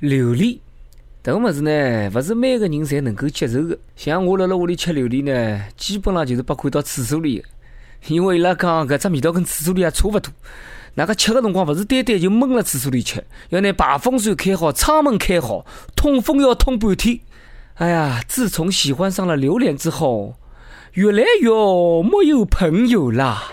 榴莲，这个物事呢，不是每个人侪能够接受的。像我辣辣屋里吃榴莲呢，基本上就是被看到厕所里，因为伊拉讲搿只味道跟厕所里也差勿多。那个吃个辰光，勿是单单就闷辣厕所里吃，要拿排风扇开好，窗门开好，通风要通半天。哎呀，自从喜欢上了榴莲之后，越来越没有朋友啦。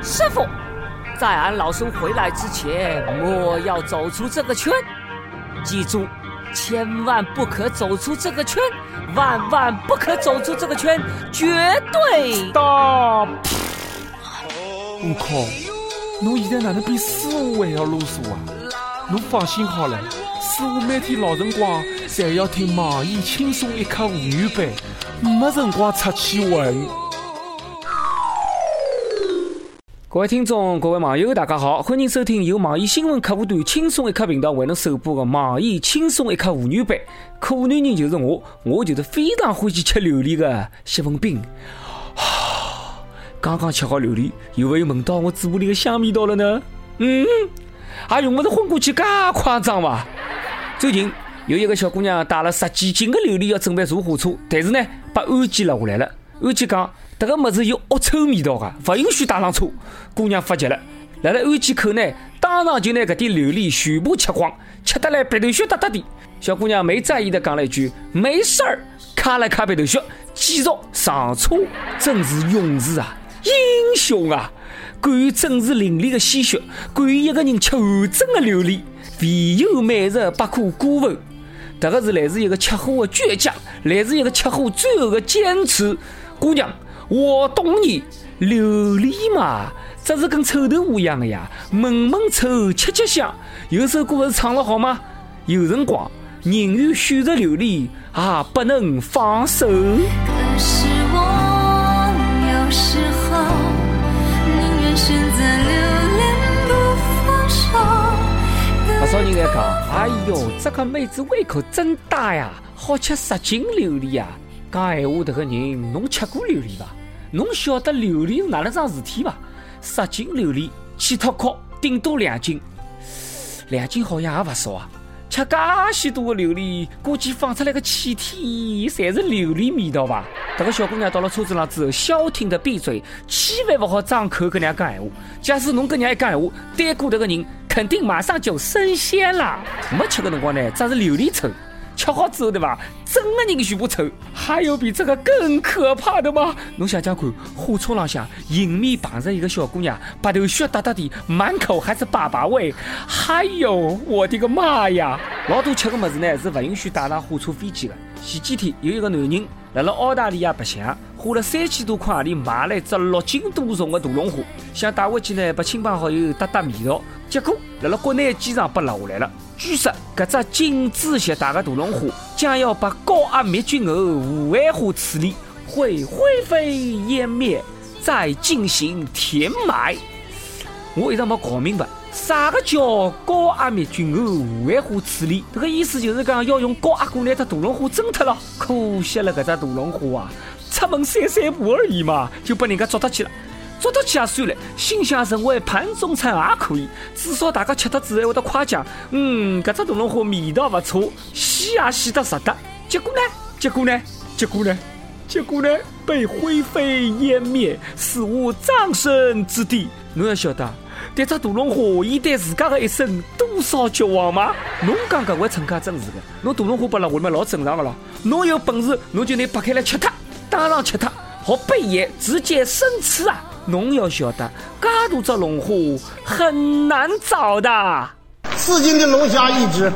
师傅。在俺老孙回来之前，莫要走出这个圈。记住，千万不可走出这个圈，万万不可走出这个圈，绝对。大！悟空！侬现在哪能比师傅还要啰嗦啊？侬放心好了，师傅每天老辰光侪要听网易轻松一刻妇女版，没辰光出去混。各位听众、各位网友，大家好，欢迎收听由网易新闻客户端轻松一刻频道为侬首播的网易轻松一刻妇女版。可女人就是我，我就是非常欢喜吃榴莲的谢文斌。刚刚吃好榴莲，有没有闻到我嘴巴里的香味道了呢？嗯，还用不着昏过去，介夸张吧？最近有一个小姑娘带了十几斤的榴莲要准备坐火车，但是呢，被安检了下来了。安检讲。这个么子有恶臭味道的，不允许带上车。姑娘发急了，来了安检口呢，当场就拿搿点榴莲全部吃光，吃得来鼻头血哒哒的。小姑娘没在意的讲了一句：“没事儿。”卡了卡鼻头血，继续上车。真是勇士啊，英雄啊！敢于正视淋漓的鲜血，敢于一个人吃完整的榴莲，唯有美食不可辜负。这个是来自一个吃货的倔强，来自一个吃货最后的坚持。姑娘。我懂你，榴莲嘛，这是跟臭豆腐一样的呀，闷闷臭，吃吃香。有首歌不是唱了好吗？有辰光宁愿选择榴莲，也不能放手。可是我有时候宁愿选择留恋不放手。不少人在讲，哎呦，这个妹子胃口真大呀，好吃十斤榴莲呀。讲闲话这个人，侬吃过榴莲伐？侬晓得榴莲是哪能桩事体伐？十斤榴莲起脱壳，顶多两斤，两斤好像也勿少啊！吃介许多的榴莲，估计放出来个气体侪是榴莲味道吧？这个小姑娘到了车子上之后，消停的闭嘴，千万勿好张口跟人家讲闲话。假使侬跟人家一讲闲话，对过这个人肯定马上就升仙了。没吃的辰光呢，只是榴莲臭。吃好之后，对吧？整个人全部臭，还有比这个更可怕的吗？侬想想看，火车朗向迎面碰着一个小姑娘，白头血哒哒的，满口还是粑粑味。还有，我的个妈呀！老多吃的么子呢，是不允许带上火车飞机的。前几天有一个男人来了澳大利亚白相，花了三千多块钿买了一只六斤多重的大龙虾，想带回去呢，把亲朋好友搭搭味道。结果来了国内机场被落下来了。据说，搿只禁止携带的大龙虾将要把高压灭菌后无害化处理，会灰飞烟灭，再进行填埋。我一直没搞明白，啥个叫高压灭菌后无害化处理？这个意思就是讲要用高压锅拿只大龙虾蒸脱了。可惜了，搿只大龙虾啊，出门散散步而已嘛，就被人家捉脱去了。捉得起也算了，心想成为盘中餐也可以，至少大家吃的之后会得夸奖，嗯，搿只大龙虾味道勿错，洗也洗得值得。结果呢？结果呢？结果呢？结果呢？被灰飞烟灭，死无葬身之地。侬要晓得，迭只大龙虾伊对自家的一生多少绝望吗？侬讲搿位乘客真是的，侬大龙虾拨了我们老正常的咯。侬有本事侬就拿剥开来吃它，当场吃它，好贝爷直接生吃啊！侬要晓得，噶大只龙虾很难找的。四斤的龙虾一只，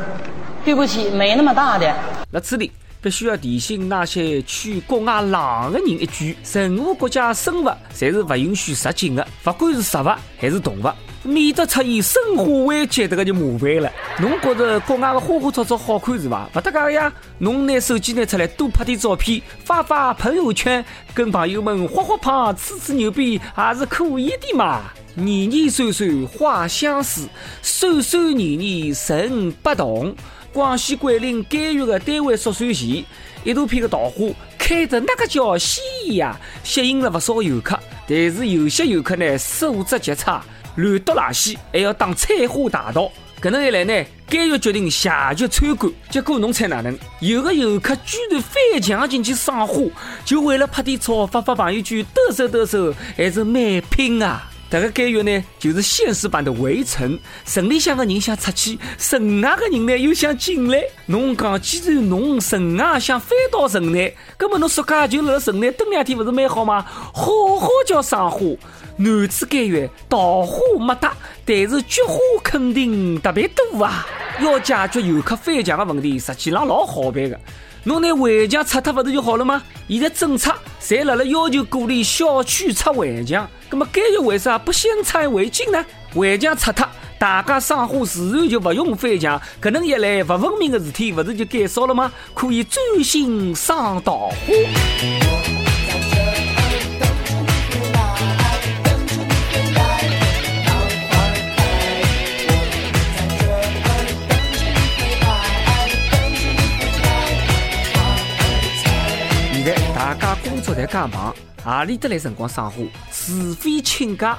对不起，没那么大的。那此地必须要提醒那些去国外浪的人一句：任何国家生物侪是不允许入境的，不管是植物还是动物。免得出现生化危机，这个就麻烦了。侬觉着国外的花花草草好看是吧？不得噶呀！侬拿手机拿出来，多拍点照片，发发朋友圈，跟朋友们画画胖，吹吹牛逼，还是可以的嘛。年年岁岁花相似，岁岁年年人不同。广西桂林监狱的单位宿舍前，一大片的桃花开得那个叫鲜艳呀，吸引了不少游客。但是有些游客呢，素质极差。乱丢垃圾，还要打彩花大道。搿能一来呢，监狱决定下局参观。结果侬猜哪能？有个游客居然翻墙进去赏花，就为了拍点照发发朋友圈，抖擞抖擞，还是蛮拼啊！这个监狱呢，就是现实版的围城。城里向的人想出去，城外的人呢又想进来。侬讲，既然侬城外想翻到城内，根本侬暑假就辣城内蹲两天，不是蛮好吗？好好叫赏花。男子监狱桃花没得，但是菊花肯定特别多啊！要解决游客翻墙的问题，实际上老好办的。侬拿围墙拆掉勿是就好了吗？现在政策侪辣辣要求鼓励小区拆围墙，那么监狱为啥不先拆为敬呢？围墙拆掉，大家生活自然就勿用翻墙，搿能一来，勿文明的事体勿是就减少了吗？可以专心赏桃花。工作在介忙，何里得来辰光赏花？除非请假。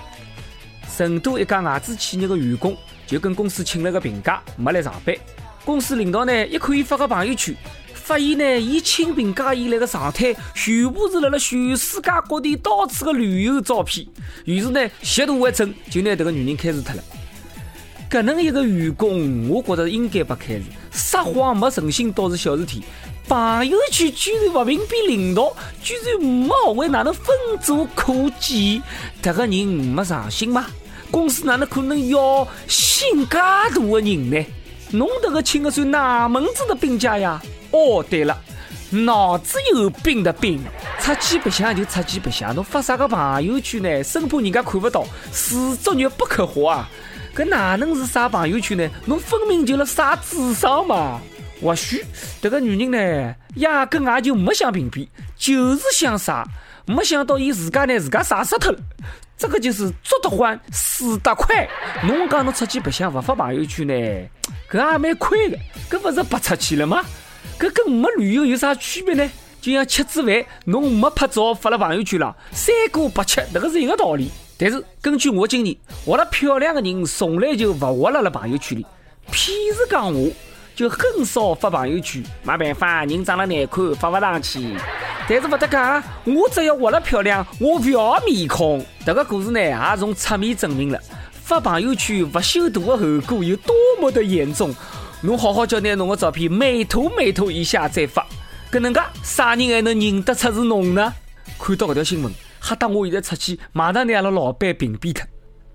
成都一家外资企业的员工就跟公司请了个病假，没来上班。公司领导呢，一看伊发个朋友圈，发现呢，伊请病假以来的状态全部是辣辣全世界各地到处的旅游照片。于是呢，吸毒一阵，就拿这个女人开除脱了。搿能一个员工，我觉得应该被开除。撒谎没诚信倒是小事体。朋友圈居然不屏蔽领导，居然没学会哪能分组可见，这个人没上心吗？公司哪能可能要心介大的人呢？侬这个请的算哪门子的病假呀？哦，对了，脑子有病的病，出去白相就出去白相，侬发啥个朋友圈呢？生怕人家看不到，死作孽不可活啊！搿哪能是啥朋友圈呢？侬分明就辣啥智商嘛！或许这个女人呢，压根也就没想屏蔽，就是想杀。没想到伊自家呢，自家杀死脱了。这个就是做得欢，死得快。侬讲侬出去白相不发朋友圈呢，搿也蛮亏的。搿不是白出去了吗？搿跟没旅游有啥区别呢？就像吃子饭，侬没拍照发了朋友圈了，三过八吃，迭个是一个道理。但是根据我经验，活了漂亮的人从来就勿活辣辣朋友圈里。譬如讲我。就很少发朋友圈，没办法，人长得难看，发不上去。但是不得讲，我只要活得漂亮，我不要面孔。这个故事呢，也从侧面证明了发朋友圈不修图的后果有多么的严重。侬好好叫拿侬的照片美图美图一下再发，搿能介啥人还能认得出是侬呢？看到搿条新闻，吓得我现在出去马上拿阿拉老板屏蔽脱。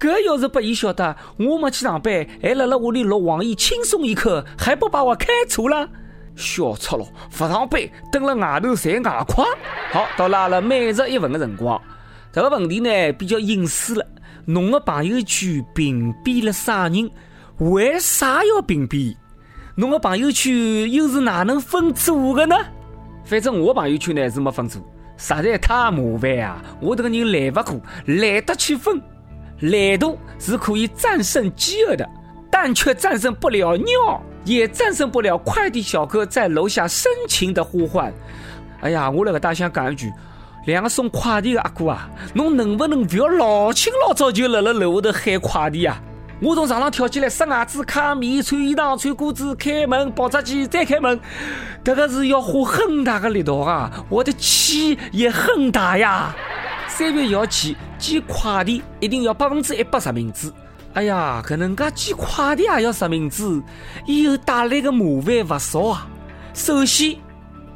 搿要是拨伊晓得我没去上班，还辣辣屋里录网易轻松一刻，还不把我开除了？笑出了，勿上班，蹲辣外头赚外快。好，到了阿拉每日一问的辰光，这个问题呢比较隐私了。侬的朋友圈屏蔽了啥人？为啥要屏蔽？侬的朋友圈又是哪能分组的呢？反正我朋友圈呢是没分组，实在太麻烦啊！我这个人懒勿过，懒得去分。懒惰是可以战胜饥饿的，但却战胜不了尿，也战胜不了快递小哥在楼下深情的呼唤。哎呀，我那个大想讲一句，两个送快递的阿哥啊，侬能不能不要老清老早就辣辣楼下头喊快递啊？我从床上跳起来，刷牙子、卡米、穿衣裳、穿裤子、开门、跑出去、再开门，这个是要花很大的力道啊！我的气也很大呀。三月一号起寄快递一定要百分之一百实名制。哎呀，搿能介寄快递也要实名制，以后带来的麻烦不少啊。首先，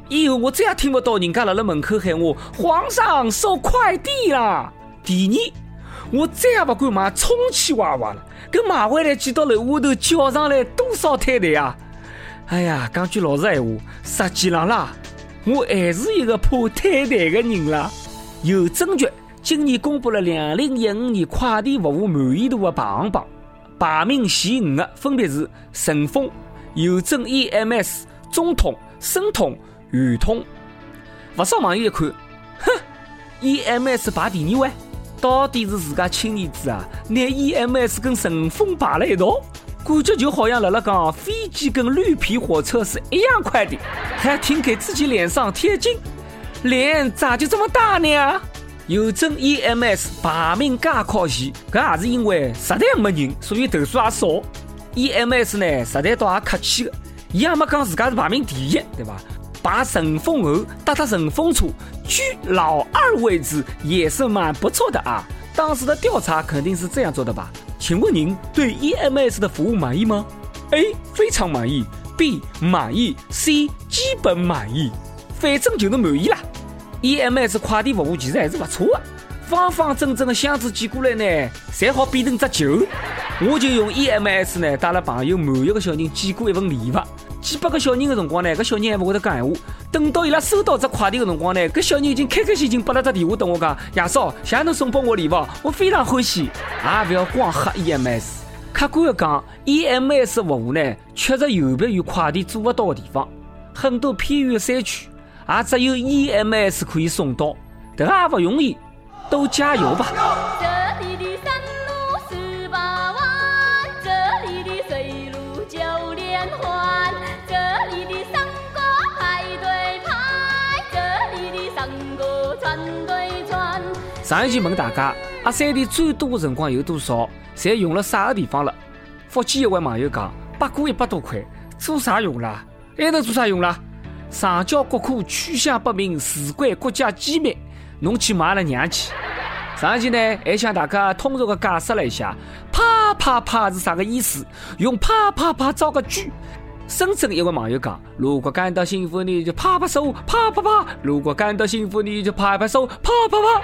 以后我再也听不到人家辣辣门口喊我“皇上收快递啦”。第二，我再也不敢买充气娃娃了，搿买回来寄到楼下头叫上来多少摊台啊！哎呀，讲句老实闲话，实际上啦，我还是一个怕摊台的人啦。邮政局今年公布了两零一五年快递服务满意度的排行榜，排名前五的分别是顺丰、邮政 EMS、中通、申通、圆通。不少网友一看，哼，EMS 排第二位，到底是自家亲儿子啊？拿 EMS 跟顺丰排了一道，感觉就好像辣辣讲飞机跟绿皮火车是一样快的，还挺给自己脸上贴金。脸咋就这么大呢？邮政 EMS 排名假考前，搿也是因为实在没人，所以投诉也少。EMS 呢，实在倒也客气的，伊也没讲自家是排名第一，对吧？排顺风后，搭搭顺风车，居老二位置也是蛮不错的啊。当时的调查肯定是这样做的吧？请问您对 EMS 的服务满意吗？A 非常满意，B 满意，C 基本满意，反正就是满意啦。EMS 快递服务其实还是不错的，方方正正的箱子寄过来呢，才好变成只球。我就用 EMS 呢带了朋友满月个小人寄过一份礼物，寄拨个小人的辰光呢，搿小人还勿会得讲闲话。等到伊拉收到只快递的辰光呢，搿小人已经开开心心拨了只电话等我讲，爷嫂，谢谢侬送拨我礼物，我非常欢喜。也勿要光喝 EMS，客观的讲，EMS 服务呢确实有别于快递做勿到的地方，很多偏远山区也只有 EMS 可以送到，这个也勿容易，都加油吧。这里的山路十八弯，这里的水路九连环，这里的排队排，这里的对串。上一期问大家，阿三的最多的辰光有多少？侪用了啥个地方了？福建一位网友讲，不过一百多块，做啥用啦？还能做啥用啦？上交国库，去向不明，事关国家机密，侬去买了娘去。上期呢，还向大家通俗的解释了一下，啪啪啪是啥个意思？用啪啪啪造个句。深圳一位网友讲，如果感到幸福，你就拍拍手，啪啪啪；如果感到幸福，你就拍拍手，啪啪啪。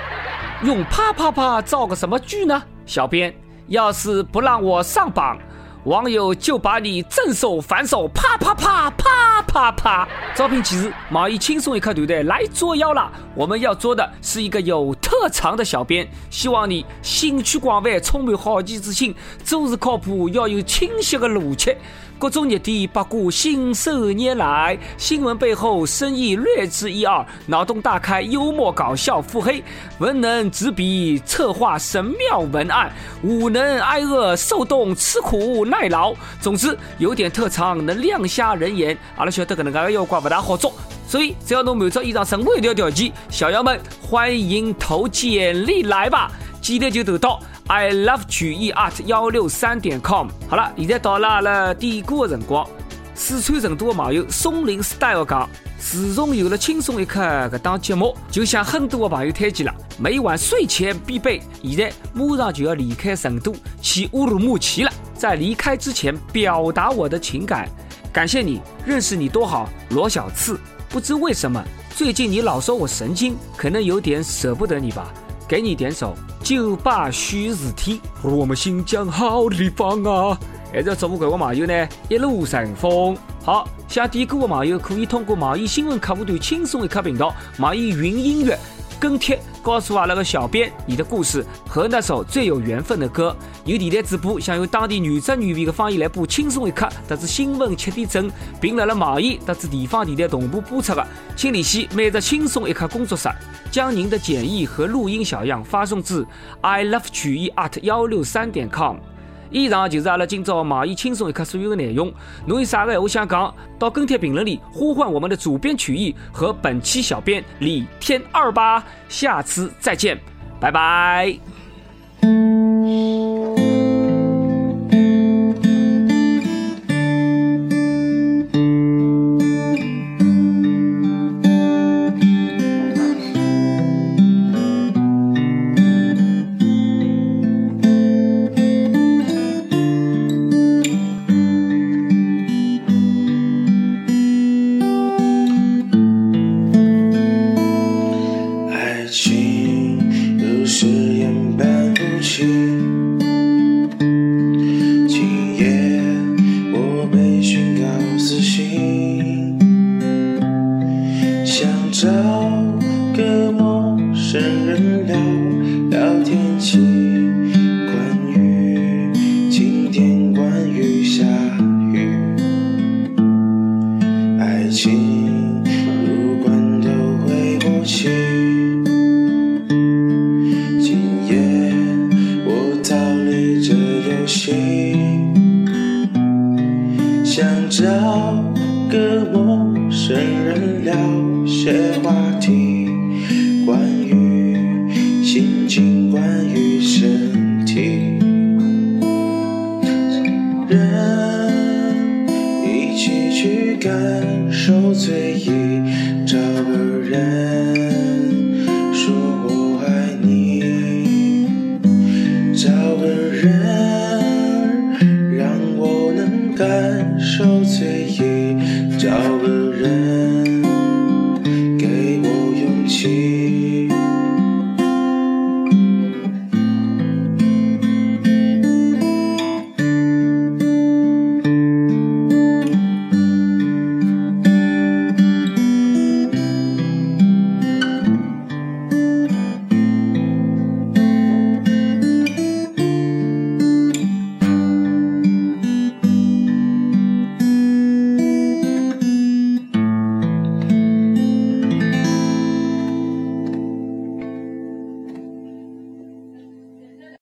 用啪啪啪造个什么句呢？小编，要是不让我上榜。网友就把你正手反手啪啪啪啪啪啪！招聘启事：毛衣轻松一刻团队来作妖了。我们要做的是一个有特长的小编，希望你兴趣广泛，充满好奇之心，做事靠谱，要有清晰的逻辑。各种热点八卦信手拈来，新闻背后深意略知一二，脑洞大开，幽默搞笑，腹黑，文能执笔策划神妙文案，武能挨饿受冻吃苦耐劳。总之有点特长，能亮瞎人眼。阿拉晓得搿能介的妖怪不大好做，所以只要侬满足以上任何一条条件，小妖们欢迎投简历来吧，简历就投到。I love 曲艺 art 幺六三点 com。好了，现在到了阿拉点歌的辰光。四川成都的网友松林 style 讲，自从有了轻松一刻搿档节目，就向很多的朋友推荐了，每晚睡前必备。现在马上就要离开成都去乌鲁木齐了，在离开之前表达我的情感，感谢你，认识你多好，罗小次。不知为什么，最近你老说我神经，可能有点舍不得你吧。给你点首酒吧虚日天，我们新疆好地方啊！还是要祝福各位网友呢一路顺风。好，想点歌的网友可以通过网易新闻客户端轻松一刻频道、网易云音乐。跟帖告诉阿拉个小编你的故事和那首最有缘分的歌。有电台主播想用当地原汁原味的方言来播《轻松一刻》，特指新闻七点整，并辣辣网易特指地方电台同步播出的，请联系每日轻松一刻工作室，将您的简易和录音小样发送至 i love 曲艺 at 幺六三点 com。以上就是阿拉今朝网易轻松一刻所有的内容。侬有啥个话想讲，到跟帖评论里呼唤我们的主编曲艺和本期小编李天二吧。下次再见，拜拜。